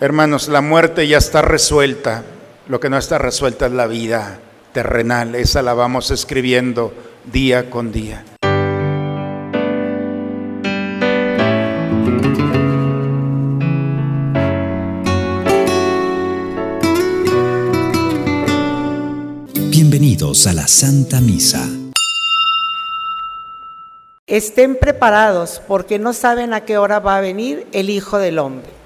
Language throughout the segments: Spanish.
Hermanos, la muerte ya está resuelta. Lo que no está resuelta es la vida terrenal. Esa la vamos escribiendo día con día. Bienvenidos a la Santa Misa. Estén preparados porque no saben a qué hora va a venir el Hijo del Hombre.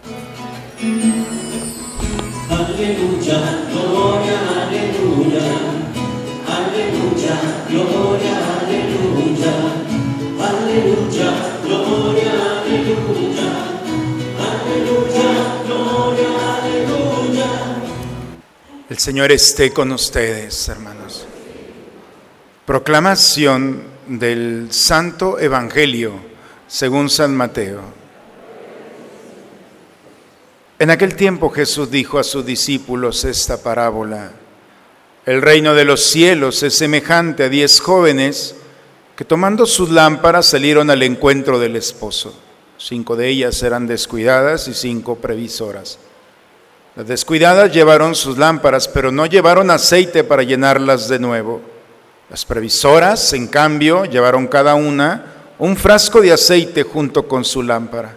Aleluya, gloria, aleluya. Aleluya, gloria, aleluya. Aleluya, gloria, aleluya. Aleluya, gloria, aleluya. El Señor esté con ustedes, hermanos. Proclamación del Santo Evangelio según San Mateo. En aquel tiempo Jesús dijo a sus discípulos esta parábola. El reino de los cielos es semejante a diez jóvenes que tomando sus lámparas salieron al encuentro del esposo. Cinco de ellas eran descuidadas y cinco previsoras. Las descuidadas llevaron sus lámparas, pero no llevaron aceite para llenarlas de nuevo. Las previsoras, en cambio, llevaron cada una un frasco de aceite junto con su lámpara.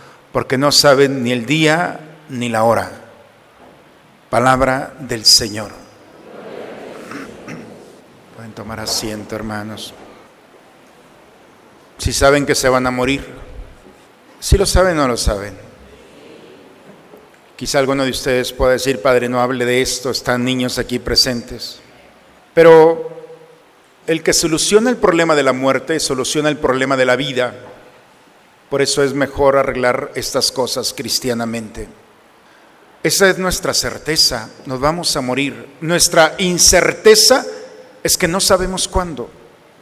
porque no saben ni el día ni la hora. Palabra del Señor. Pueden tomar asiento, hermanos. Si saben que se van a morir, si lo saben o no lo saben. Quizá alguno de ustedes pueda decir, Padre, no hable de esto, están niños aquí presentes. Pero el que soluciona el problema de la muerte soluciona el problema de la vida. Por eso es mejor arreglar estas cosas cristianamente. Esa es nuestra certeza, nos vamos a morir. Nuestra incerteza es que no sabemos cuándo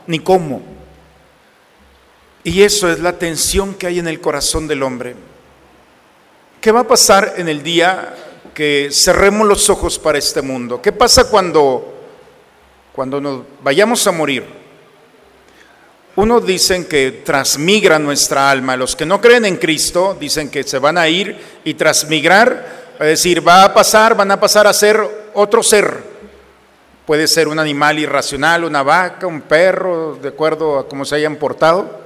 ni cómo. Y eso es la tensión que hay en el corazón del hombre. ¿Qué va a pasar en el día que cerremos los ojos para este mundo? ¿Qué pasa cuando, cuando nos vayamos a morir? Unos dicen que transmigra nuestra alma. Los que no creen en Cristo dicen que se van a ir y transmigrar, es decir, va a pasar, van a pasar a ser otro ser. Puede ser un animal irracional, una vaca, un perro, de acuerdo a cómo se hayan portado.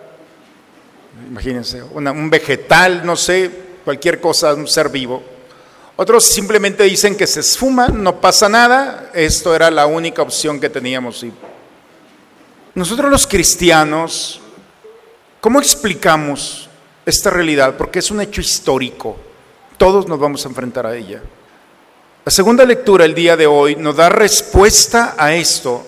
Imagínense, un vegetal, no sé, cualquier cosa, un ser vivo. Otros simplemente dicen que se esfuma, no pasa nada. Esto era la única opción que teníamos. Nosotros los cristianos, ¿cómo explicamos esta realidad? Porque es un hecho histórico. Todos nos vamos a enfrentar a ella. La segunda lectura el día de hoy nos da respuesta a esto.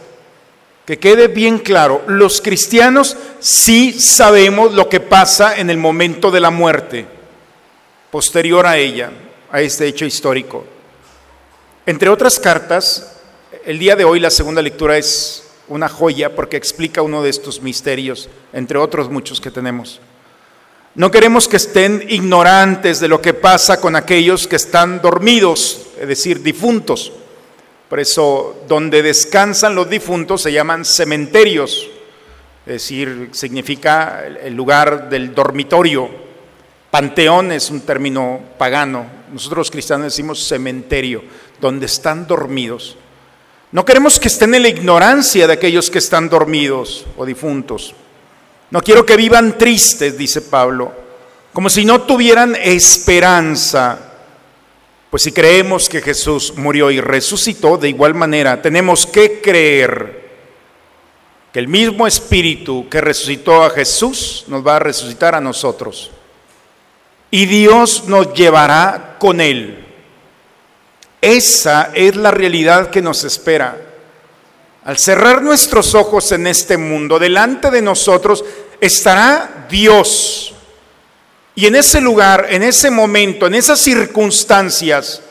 Que quede bien claro, los cristianos sí sabemos lo que pasa en el momento de la muerte, posterior a ella, a este hecho histórico. Entre otras cartas, el día de hoy la segunda lectura es una joya porque explica uno de estos misterios, entre otros muchos que tenemos. No queremos que estén ignorantes de lo que pasa con aquellos que están dormidos, es decir, difuntos. Por eso, donde descansan los difuntos se llaman cementerios, es decir, significa el lugar del dormitorio. Panteón es un término pagano. Nosotros los cristianos decimos cementerio, donde están dormidos. No queremos que estén en la ignorancia de aquellos que están dormidos o difuntos. No quiero que vivan tristes, dice Pablo, como si no tuvieran esperanza. Pues si creemos que Jesús murió y resucitó, de igual manera tenemos que creer que el mismo Espíritu que resucitó a Jesús nos va a resucitar a nosotros. Y Dios nos llevará con Él. Esa es la realidad que nos espera. Al cerrar nuestros ojos en este mundo, delante de nosotros estará Dios. Y en ese lugar, en ese momento, en esas circunstancias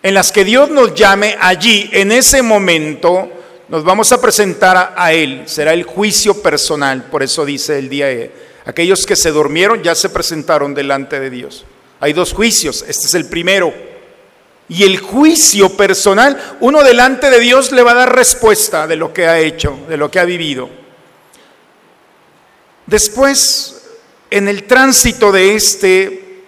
en las que Dios nos llame allí, en ese momento, nos vamos a presentar a, Él. Será el juicio personal. Por eso dice el día, de aquellos que se durmieron ya se presentaron delante de Dios. Hay dos juicios. Este es el primero. Y el juicio personal, uno delante de Dios le va a dar respuesta de lo que ha hecho, de lo que ha vivido. Después, en el tránsito de este,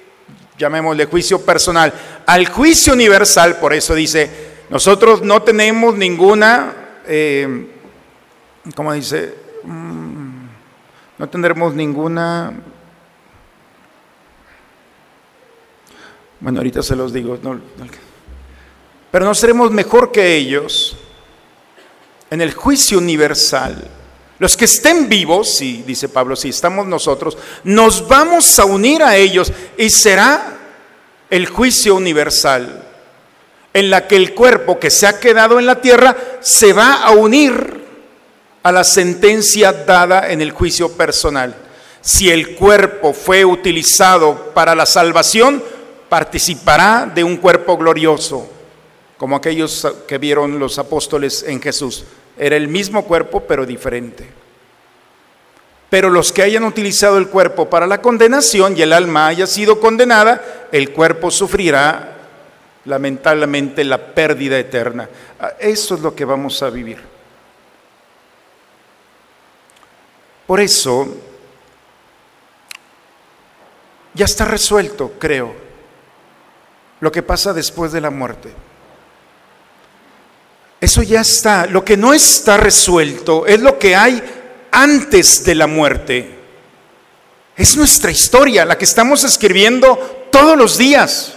llamémosle juicio personal, al juicio universal, por eso dice, nosotros no tenemos ninguna, eh, ¿cómo dice? Mm, no tendremos ninguna Bueno, ahorita se los digo. No, pero no seremos mejor que ellos en el juicio universal. Los que estén vivos, sí, dice Pablo, si estamos nosotros, nos vamos a unir a ellos y será el juicio universal, en la que el cuerpo que se ha quedado en la tierra se va a unir a la sentencia dada en el juicio personal. Si el cuerpo fue utilizado para la salvación, participará de un cuerpo glorioso como aquellos que vieron los apóstoles en Jesús. Era el mismo cuerpo, pero diferente. Pero los que hayan utilizado el cuerpo para la condenación y el alma haya sido condenada, el cuerpo sufrirá lamentablemente la pérdida eterna. Ah, eso es lo que vamos a vivir. Por eso, ya está resuelto, creo, lo que pasa después de la muerte. Eso ya está. Lo que no está resuelto es lo que hay antes de la muerte. Es nuestra historia, la que estamos escribiendo todos los días.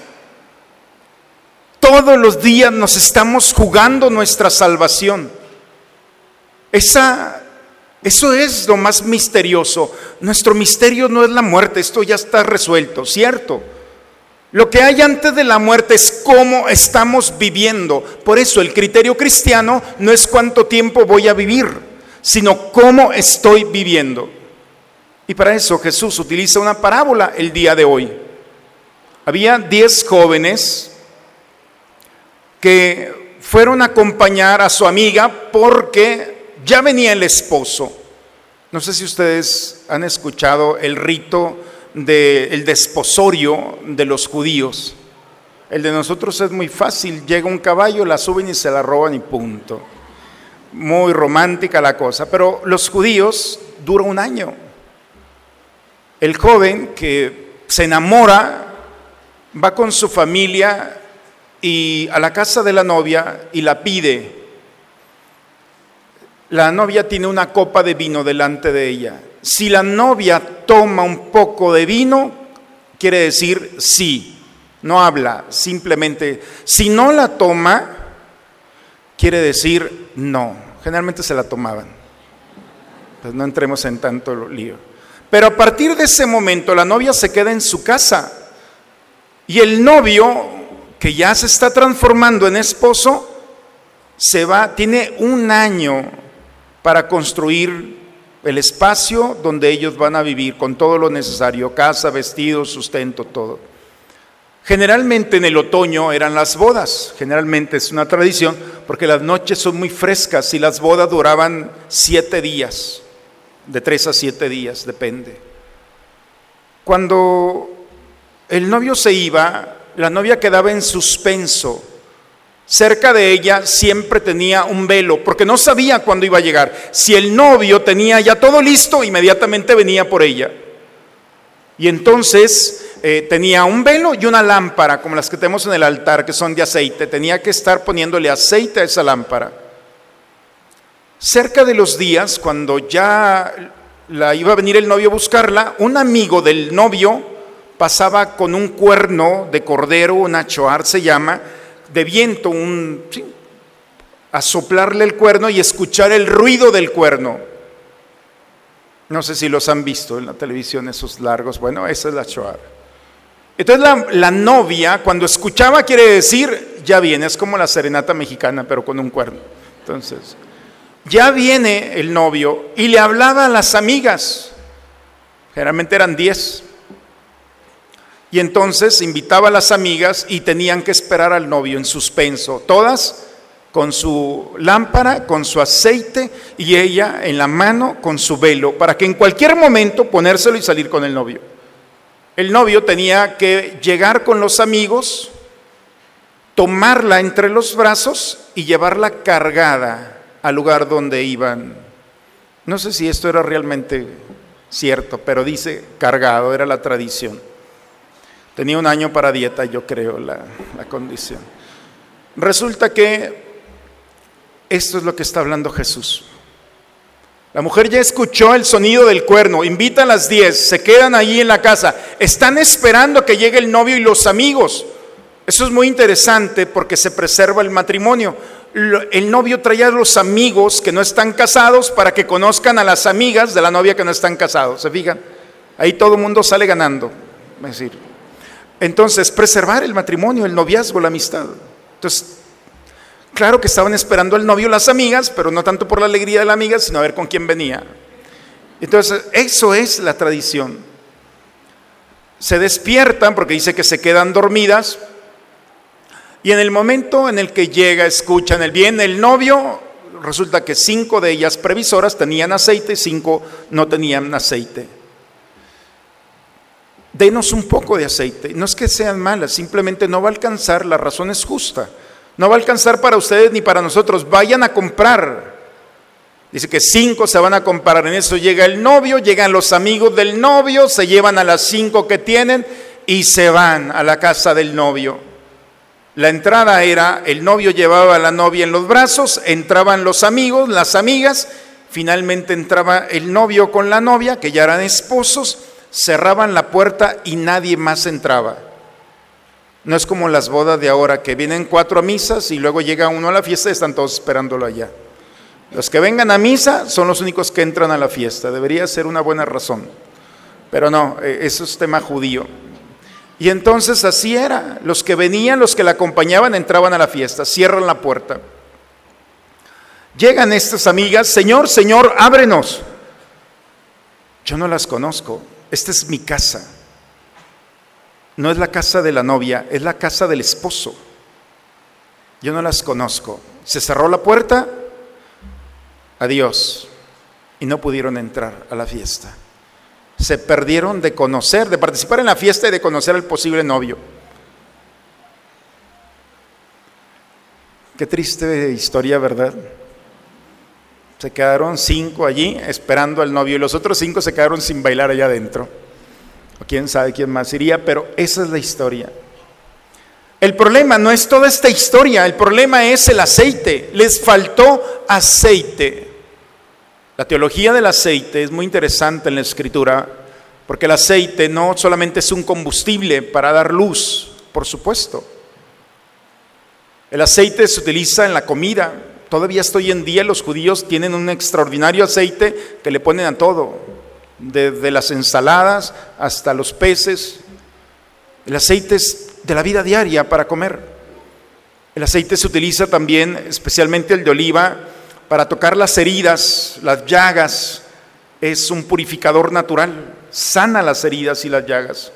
Todos los días nos estamos jugando nuestra salvación. Esa, eso es lo más misterioso. Nuestro misterio no es la muerte, esto ya está resuelto, ¿cierto? Lo que hay antes de la muerte es cómo estamos viviendo. Por eso el criterio cristiano no es cuánto tiempo voy a vivir, sino cómo estoy viviendo. Y para eso Jesús utiliza una parábola el día de hoy. Había diez jóvenes que fueron a acompañar a su amiga porque ya venía el esposo. No sé si ustedes han escuchado el rito del desposorio de los judíos. El de nosotros es muy fácil, llega un caballo, la suben y se la roban y punto. Muy romántica la cosa, pero los judíos dura un año. El joven que se enamora va con su familia y a la casa de la novia y la pide. La novia tiene una copa de vino delante de ella si la novia toma un poco de vino, quiere decir sí, no habla, simplemente. Si no la toma, quiere decir no. Generalmente se la tomaban. Pues no entremos en tanto lío. Pero a partir de ese momento la novia se queda en su casa y el novio, que ya se está transformando en esposo, se va, tiene un año para construir el espacio donde ellos van a vivir con todo lo necesario, casa, vestido, sustento, todo. Generalmente en el otoño eran las bodas, generalmente es una tradición porque las noches son muy frescas y las bodas duraban siete días, de tres a siete días, depende. Cuando el novio se iba, la novia quedaba en suspenso Cerca de ella siempre tenía un velo, porque no sabía cuándo iba a llegar. Si el novio tenía ya todo listo, inmediatamente venía por ella. Y entonces eh, tenía un velo y una lámpara, como las que tenemos en el altar, que son de aceite. Tenía que estar poniéndole aceite a esa lámpara. Cerca de los días, cuando ya la iba a venir el novio a buscarla, un amigo del novio pasaba con un cuerno de cordero, un achoar se llama, de viento, un, a soplarle el cuerno y escuchar el ruido del cuerno. No sé si los han visto en la televisión esos largos. Bueno, esa es la achoar. Entonces la, la novia, cuando escuchaba, quiere decir, ya viene, es como la serenata mexicana, pero con un cuerno. Entonces, ya viene el novio y le hablaba a las amigas, generalmente eran diez, y entonces invitaba a las amigas y tenían que esperar al novio en suspenso, todas con su lámpara, con su aceite y ella en la mano con su velo, para que en cualquier momento ponérselo y salir con el novio. El novio tenía que llegar con los amigos, tomarla entre los brazos y llevarla cargada al lugar donde iban. No sé si esto era realmente cierto, pero dice cargado, era la tradición. Tenía un año para dieta, yo creo, la, la condición. Resulta que esto es lo que está hablando Jesús. La mujer ya escuchó el sonido del cuerno, invita a las 10, se quedan allí en la casa, están esperando que llegue el novio y los amigos. Eso es muy interesante porque se preserva el matrimonio. El novio traía a los amigos que no están casados para que conozcan a las amigas de la novia que no están casados. ¿Se fijan? Ahí todo el mundo sale ganando. Es decir, entonces, preservar el matrimonio, el noviazgo, la amistad. Entonces, claro que estaban esperando al novio las amigas, pero no tanto por la alegría de la amiga, sino a ver con quién venía. Entonces, eso es la tradición. Se despiertan porque dice que se quedan dormidas, y en el momento en el que llega, escuchan el bien, el novio, resulta que cinco de ellas previsoras tenían aceite, cinco no tenían aceite. Denos un poco de aceite. No es que sean malas, simplemente no va a alcanzar, la razón es justa. No va a alcanzar para ustedes ni para nosotros. Vayan a comprar. Dice que cinco se van a comprar. En eso llega el novio, llegan los amigos del novio, se llevan a las cinco que tienen y se van a la casa del novio. La entrada era, el novio llevaba a la novia en los brazos, entraban los amigos, las amigas, finalmente entraba el novio con la novia, que ya eran esposos, cerraban la puerta y nadie más entraba. No es como las bodas de ahora, que vienen cuatro a misas y luego llega uno a la fiesta y están todos esperándolo allá. Los que vengan a misa son los únicos que entran a la fiesta. Debería ser una buena razón. Pero no, eh, eso es tema judío. Y entonces así era. Los que venían, los que la acompañaban, entraban a la fiesta, cierran la puerta. Llegan estas amigas, Señor, Señor, ábrenos. Yo no las conozco. Esta es mi casa. No es la casa de la novia, es la casa del esposo. Yo no las conozco. Se cerró la puerta, adiós. Y no pudieron entrar a la fiesta. Se perdieron de conocer, de participar en la fiesta y de conocer al posible novio. Qué triste historia, ¿verdad? Se quedaron cinco allí esperando al novio y los otros cinco se quedaron sin bailar allá adentro. O quién sabe quién más iría, pero esa es la historia. El problema no es toda esta historia, el problema es el aceite. Les faltó aceite. La teología del aceite es muy interesante en la escritura, porque el aceite no solamente es un combustible para dar luz, por supuesto. El aceite se utiliza en la comida, Todavía hasta hoy en día los judíos tienen un extraordinario aceite que le ponen a todo, desde las ensaladas hasta los peces. El aceite es de la vida diaria para comer. El aceite se utiliza también, especialmente el de oliva, para tocar las heridas, las llagas. Es un purificador natural, sana las heridas y las llagas.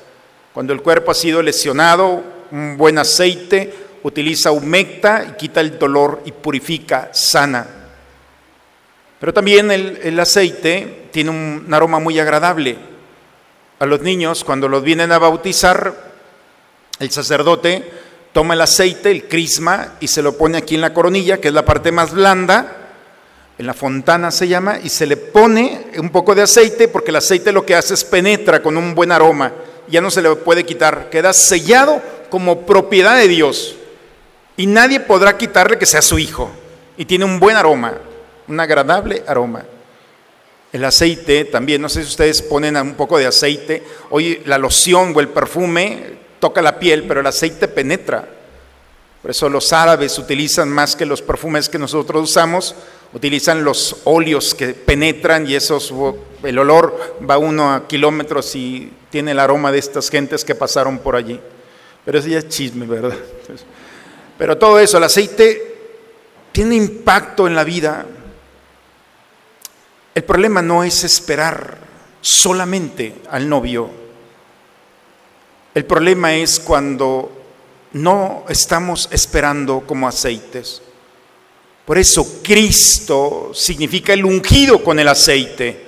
Cuando el cuerpo ha sido lesionado, un buen aceite utiliza humecta y quita el dolor y purifica, sana. Pero también el, aceite tiene un aroma muy agradable. A los niños, cuando los vienen a bautizar, el sacerdote toma el aceite, el crisma, y se lo pone aquí en la coronilla, que es la parte más blanda, en la fontana se llama, y se le pone un poco de aceite, porque el aceite lo que hace es penetra con un buen aroma, ya no se le puede quitar, queda sellado como propiedad de Dios. Y nadie podrá quitarle que sea su hijo. Y tiene un buen aroma, un agradable aroma. el aceite también, no sé si ustedes ponen un poco de aceite, hoy la loción o el perfume toca la piel, pero el aceite penetra. Por eso los árabes utilizan más que los perfumes que nosotros usamos, utilizan los óleos que penetran y esos, el olor va uno a kilómetros y tiene el aroma de estas gentes que pasaron por allí. Pero eso ya es chisme, ¿verdad? Pero todo eso, el aceite tiene impacto en la vida. El problema no es esperar solamente al novio. El problema es cuando no estamos esperando como aceites. Por eso Cristo significa el ungido con el aceite.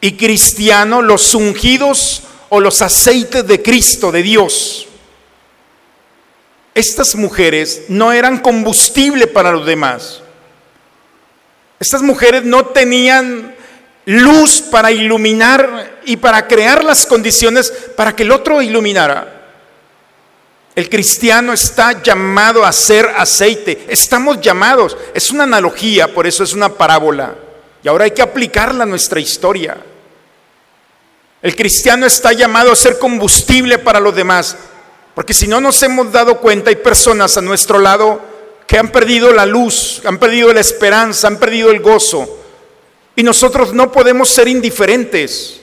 Y cristiano los ungidos o los aceites de Cristo, de Dios. Estas mujeres no eran combustible para los demás. Estas mujeres no tenían luz para iluminar y para crear las condiciones para que el otro iluminara. El cristiano está llamado a ser aceite. Estamos llamados. Es una analogía, por eso es una parábola. Y ahora hay que aplicarla a nuestra historia. El cristiano está llamado a ser combustible para los demás. Porque si no nos hemos dado cuenta, hay personas a nuestro lado que han perdido la luz, han perdido la esperanza, han perdido el gozo. Y nosotros no podemos ser indiferentes.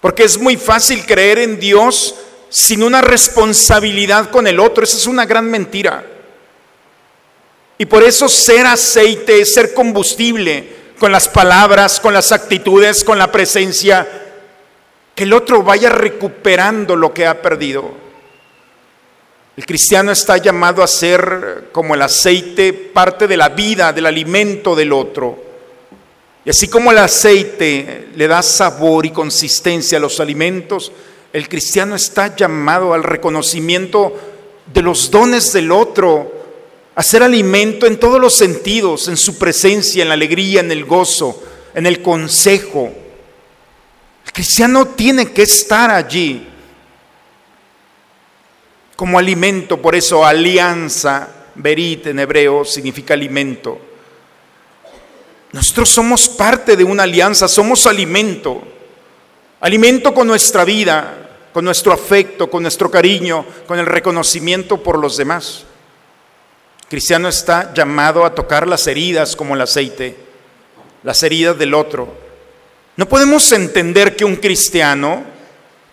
Porque es muy fácil creer en Dios sin una responsabilidad con el otro. Esa es una gran mentira. Y por eso ser aceite ser combustible con las palabras, con las actitudes, con la presencia, que el otro vaya recuperando lo que ha perdido. El cristiano está llamado a ser como el aceite, parte de la vida, del alimento del otro. Y así como el aceite le da sabor y consistencia a los alimentos, el cristiano está llamado al reconocimiento de los dones del otro, a ser alimento en todos los sentidos, en su presencia, en la alegría, en el gozo, en el consejo. El cristiano tiene que estar allí como alimento, por eso alianza, berit en hebreo significa alimento. Nosotros somos parte de una alianza, somos alimento. Alimento con nuestra vida, con nuestro afecto, con nuestro cariño, con el reconocimiento por los demás. El cristiano está llamado a tocar las heridas como el aceite, las heridas del otro. No podemos entender que un cristiano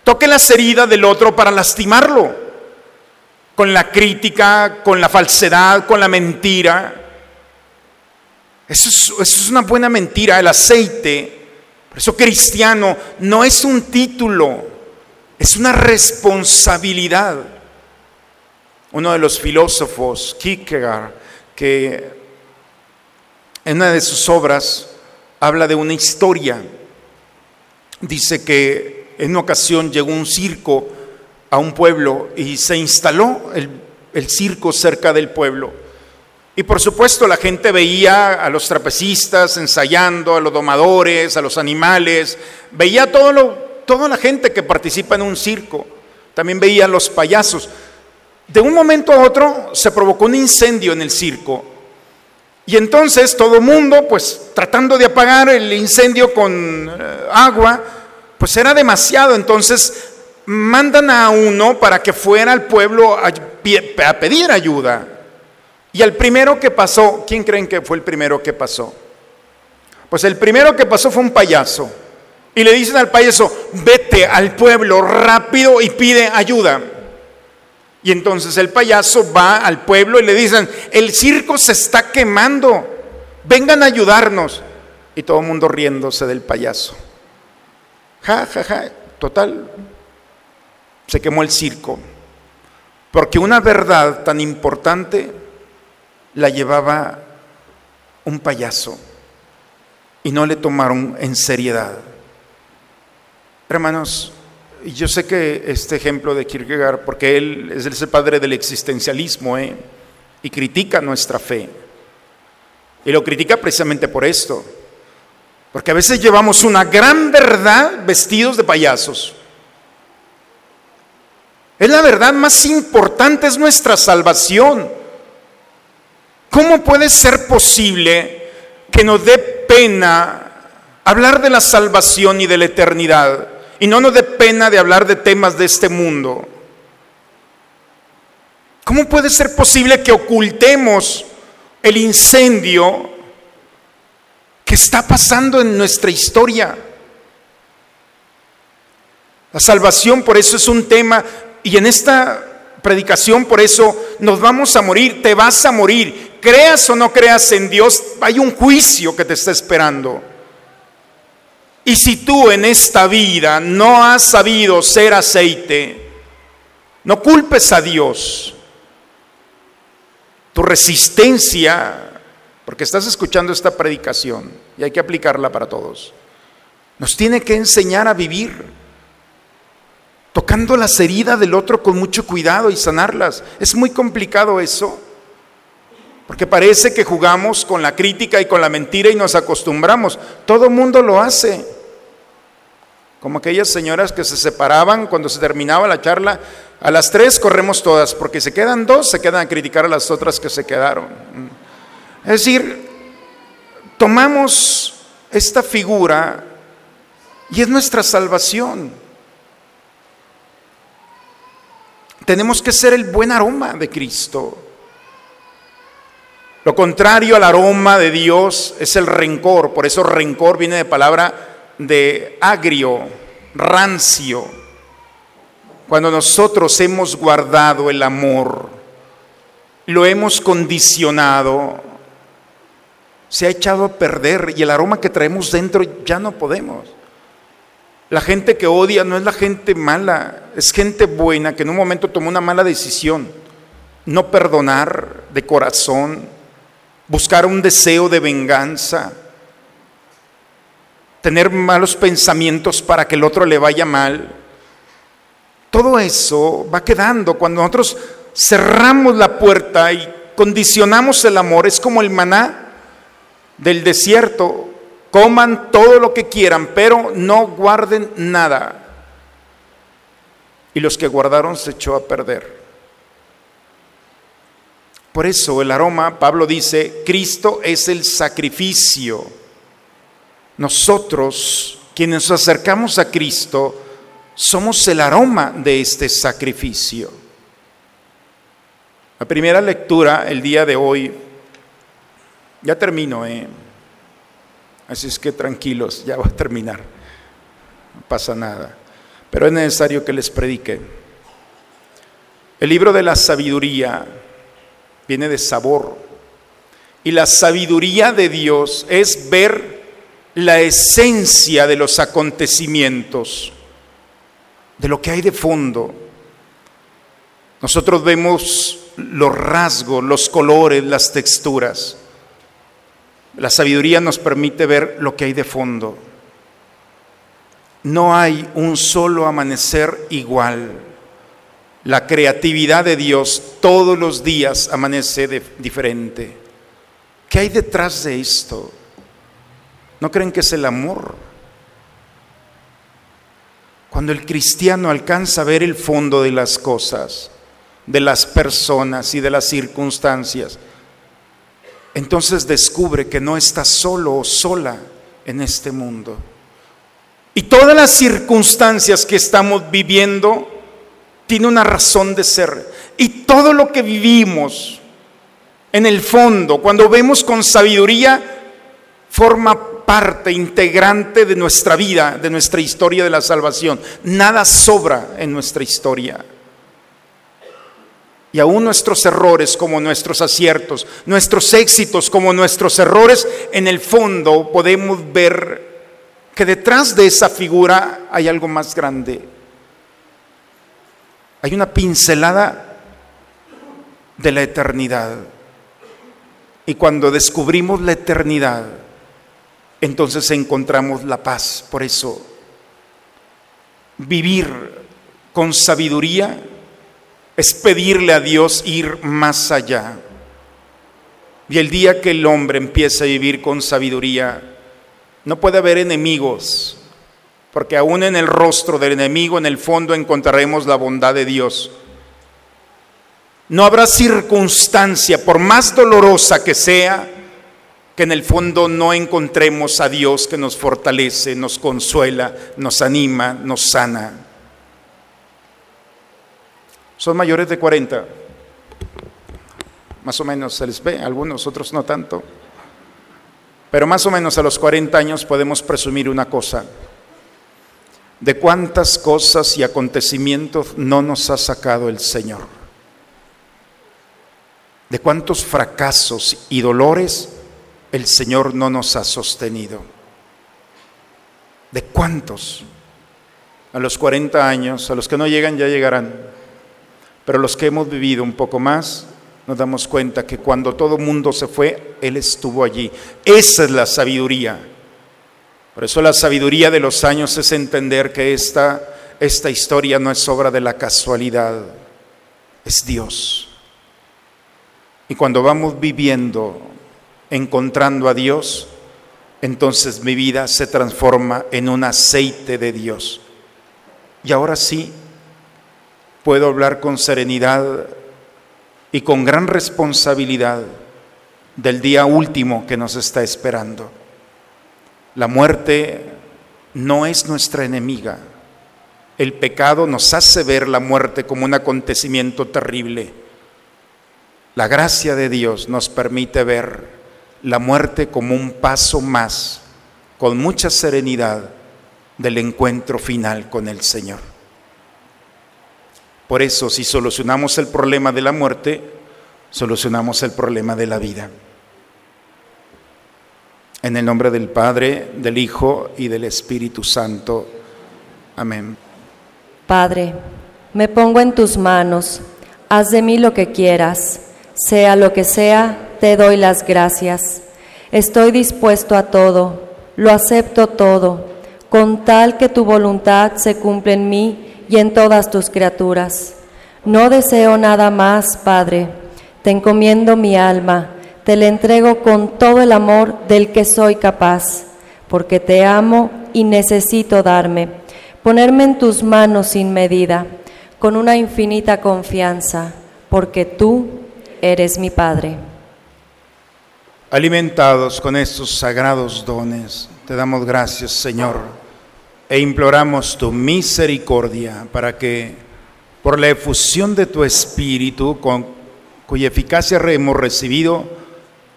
toque las heridas del otro para lastimarlo, con la crítica, con la falsedad, con la mentira. Eso es, una buena mentira, el aceite por eso cristiano no es un título, es una responsabilidad. Uno de los filósofos, Kierkegaard, que en una de sus obras habla de una historia. Dice que en una ocasión llegó un circo a un pueblo y se instaló el, el circo cerca del pueblo. Y por supuesto la gente veía a los trapecistas ensayando, a los domadores, a los animales, veía todo lo, toda la gente que participa en un circo, también veía a los payasos. De un momento a otro se provocó un incendio en el circo y entonces todo mundo, pues tratando de apagar el incendio con eh, agua, pues era demasiado, entonces mandan a uno para que fuera al pueblo a pedir ayuda. Y el primero que pasó, ¿quién creen que fue el primero que pasó? Pues el primero que pasó fue un payaso. Y le dicen al payaso, vete al pueblo rápido y pide ayuda. Y entonces el payaso va al pueblo y le dicen, el circo se está quemando, vengan a ayudarnos. Y todo el mundo riéndose del payaso. Ja, ja, ja, total. Se quemó el circo. Porque una verdad tan importante la llevaba un payaso y no le tomaron en seriedad. Hermanos, yo sé que este ejemplo de Kierkegaard, porque él es el padre del existencialismo ¿eh? y critica nuestra fe. Y lo critica precisamente por esto. Porque a veces llevamos una gran verdad vestidos de payasos. Es la verdad más importante, es nuestra salvación. ¿Cómo puede ser posible que nos dé pena hablar de la salvación y de la eternidad. Y no nos dé pena de hablar de temas de este mundo. ¿Cómo puede ser posible que ocultemos el incendio que está pasando en nuestra historia? La salvación por eso es un tema y en esta predicación por eso nos vamos a morir, te vas a morir, creas o no creas en Dios, hay un juicio que te está esperando. Y si tú en esta vida no has sabido ser aceite, no culpes a Dios. Tu resistencia, porque estás escuchando esta predicación y hay que aplicarla para todos, nos tiene que enseñar a vivir tocando las heridas del otro con mucho cuidado y sanarlas. Es muy complicado eso, porque parece que jugamos con la crítica y con la mentira y nos acostumbramos. Todo mundo lo hace. Como aquellas señoras que se separaban cuando se terminaba la charla, a las tres corremos todas, porque se quedan dos, se quedan a criticar a las otras que se quedaron. Es decir, tomamos esta figura y es nuestra salvación. Tenemos que ser el buen aroma de Cristo. Lo contrario al aroma de Dios es el rencor, por eso rencor viene de palabra de agrio, rancio, cuando nosotros hemos guardado el amor, lo hemos condicionado, se ha echado a perder y el aroma que traemos dentro ya no podemos. La gente que odia no es la gente mala, es gente buena que en un momento tomó una mala decisión. No perdonar de corazón, buscar un deseo de venganza, tener malos pensamientos para que el otro le vaya mal. Todo eso va quedando cuando nosotros cerramos la puerta y condicionamos el amor. Es como el maná del desierto. Coman todo lo que quieran, pero no guarden nada. Y los que guardaron se echó a perder. Por eso el aroma, Pablo dice, Cristo es el sacrificio nosotros, quienes nos acercamos a Cristo, somos el aroma de este sacrificio. La primera lectura el día de hoy, ya termino, ¿eh? Así es que tranquilos, ya va a terminar, no pasa nada, pero es necesario que les predique. El libro de la sabiduría viene de sabor y la sabiduría de Dios es ver la esencia de los acontecimientos, de lo que hay de fondo. Nosotros vemos los rasgos, los colores, las texturas. La sabiduría nos permite ver lo que hay de fondo. No hay un solo amanecer igual. La creatividad de Dios todos los días amanece diferente. ¿Qué hay detrás de esto? ¿No creen que es el amor? Cuando el cristiano alcanza a ver el fondo de las cosas, de las personas y de las circunstancias, entonces descubre que no está solo o sola en este mundo. Y todas las circunstancias que estamos viviendo tiene una razón de ser. Y todo lo que vivimos, en el fondo, cuando vemos con sabiduría, forma parte integrante de nuestra vida, de nuestra historia de la salvación. Nada sobra en nuestra historia. Y aún nuestros errores como nuestros aciertos, nuestros éxitos como nuestros errores, en el fondo podemos ver que detrás de esa figura hay algo más grande. Hay una pincelada de la eternidad. Y cuando descubrimos la eternidad, entonces encontramos la paz. Por eso, vivir con sabiduría es pedirle a Dios ir más allá. Y el día que el hombre empiece a vivir con sabiduría, no puede haber enemigos, porque aún en el rostro del enemigo, en el fondo, encontraremos la bondad de Dios. No habrá circunstancia, por más dolorosa que sea, que en el fondo no encontremos a Dios que nos fortalece, nos consuela, nos anima, nos sana. Son mayores de 40, más o menos se les ve, algunos otros no tanto, pero más o menos a los 40 años podemos presumir una cosa, de cuántas cosas y acontecimientos no nos ha sacado el Señor, de cuántos fracasos y dolores el Señor no nos ha sostenido. ¿De cuántos? A los 40 años, a los que no llegan ya llegarán, pero los que hemos vivido un poco más, nos damos cuenta que cuando todo mundo se fue, Él estuvo allí. Esa es la sabiduría. Por eso la sabiduría de los años es entender que esta, esta historia no es obra de la casualidad, es Dios. Y cuando vamos viviendo encontrando a Dios, entonces mi vida se transforma en un aceite de Dios. Y ahora sí, puedo hablar con serenidad y con gran responsabilidad del día último que nos está esperando. La muerte no es nuestra enemiga. El pecado nos hace ver la muerte como un acontecimiento terrible. La gracia de Dios nos permite ver la muerte como un paso más, con mucha serenidad, del encuentro final con el Señor. Por eso, si solucionamos el problema de la muerte, solucionamos el problema de la vida. En el nombre del Padre, del Hijo y del Espíritu Santo. Amén. Padre, me pongo en tus manos, haz de mí lo que quieras, sea lo que sea, te doy las gracias. Estoy dispuesto a todo, lo acepto todo, con tal que tu voluntad se cumpla en mí y en todas tus criaturas. No deseo nada más, Padre. Te encomiendo mi alma, te la entrego con todo el amor del que soy capaz, porque te amo y necesito darme, ponerme en tus manos sin medida, con una infinita confianza, porque tú eres mi Padre. Alimentados con estos sagrados dones, te damos gracias, Señor, e imploramos tu misericordia para que, por la efusión de tu Espíritu, con cuya eficacia hemos recibido,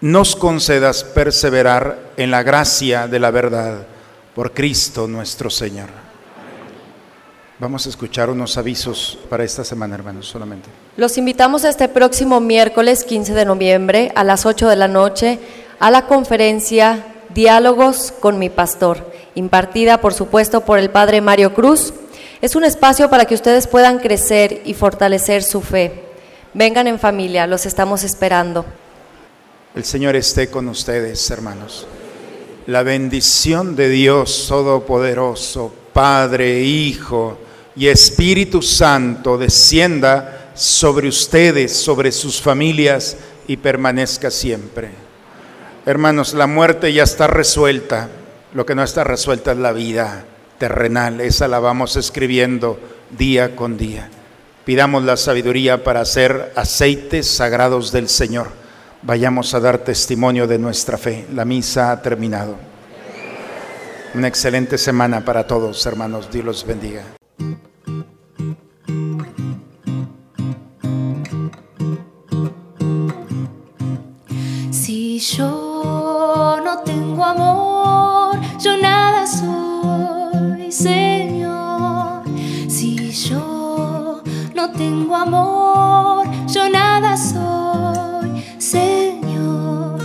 nos concedas perseverar en la gracia de la verdad por Cristo nuestro Señor. Vamos a escuchar unos avisos para esta semana, hermanos, solamente. Los invitamos este próximo miércoles 15 de noviembre a las 8 de la noche a la conferencia Diálogos con mi pastor, impartida por supuesto por el Padre Mario Cruz. Es un espacio para que ustedes puedan crecer y fortalecer su fe. Vengan en familia, los estamos esperando. El Señor esté con ustedes, hermanos. La bendición de Dios Todopoderoso, Padre, Hijo y Espíritu Santo descienda sobre ustedes, sobre sus familias y permanezca siempre. Hermanos, la muerte ya está resuelta. Lo que no está resuelta es la vida terrenal. Esa la vamos escribiendo día con día. Pidamos la sabiduría para ser aceites sagrados del Señor. Vayamos a dar testimonio de nuestra fe. La misa ha terminado. Una excelente semana para todos, hermanos. Dios los bendiga. Si yo no tengo amor, tengo amor, yo nada soy, Señor.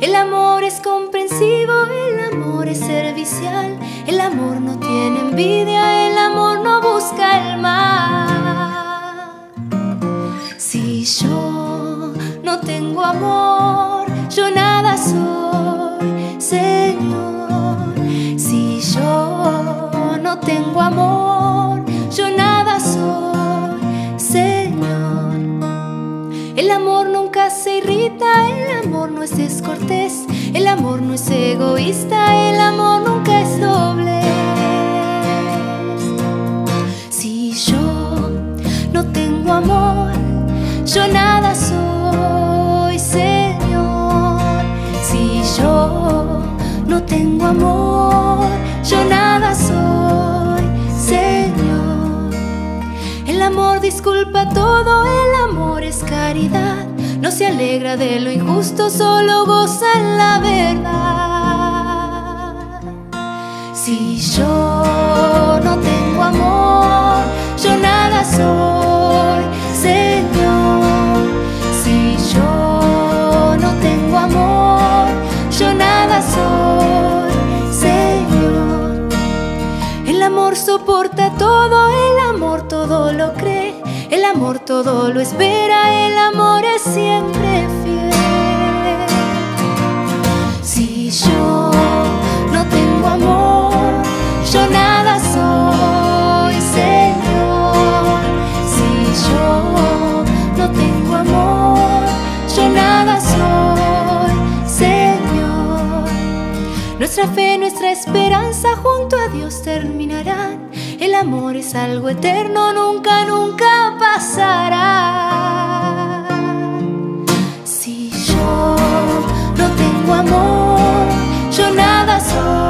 El amor es comprensivo, el amor es servicial, el amor no tiene envidia, el amor no busca el mal. Si yo no tengo amor, yo nada soy, Señor. Si yo no tengo amor, el amor no es descortés, el amor no es egoísta, el amor nunca es doble. Si yo no tengo amor, yo nada soy, Señor. Si no tengo amor, yo nada soy, Señor. El amor disculpa todo, el amor es caridad. No se alegra de lo injusto, solo goza la verdad. Si yo no tengo amor, yo nada soy, Señor. Si yo no tengo amor, yo nada soy, Señor. El amor soporta todo, el amor todo lo cree, el amor todo lo espera, el amor es siempre fiel. Si yo no tengo amor, yo nada soy, Señor. Si yo no tengo amor, yo nada soy, Señor. Nuestra fe, nuestra esperanza junto a Dios terminarán. El amor es algo eterno, nunca, nunca pasará. Si yo no tengo amor, yo nada soy,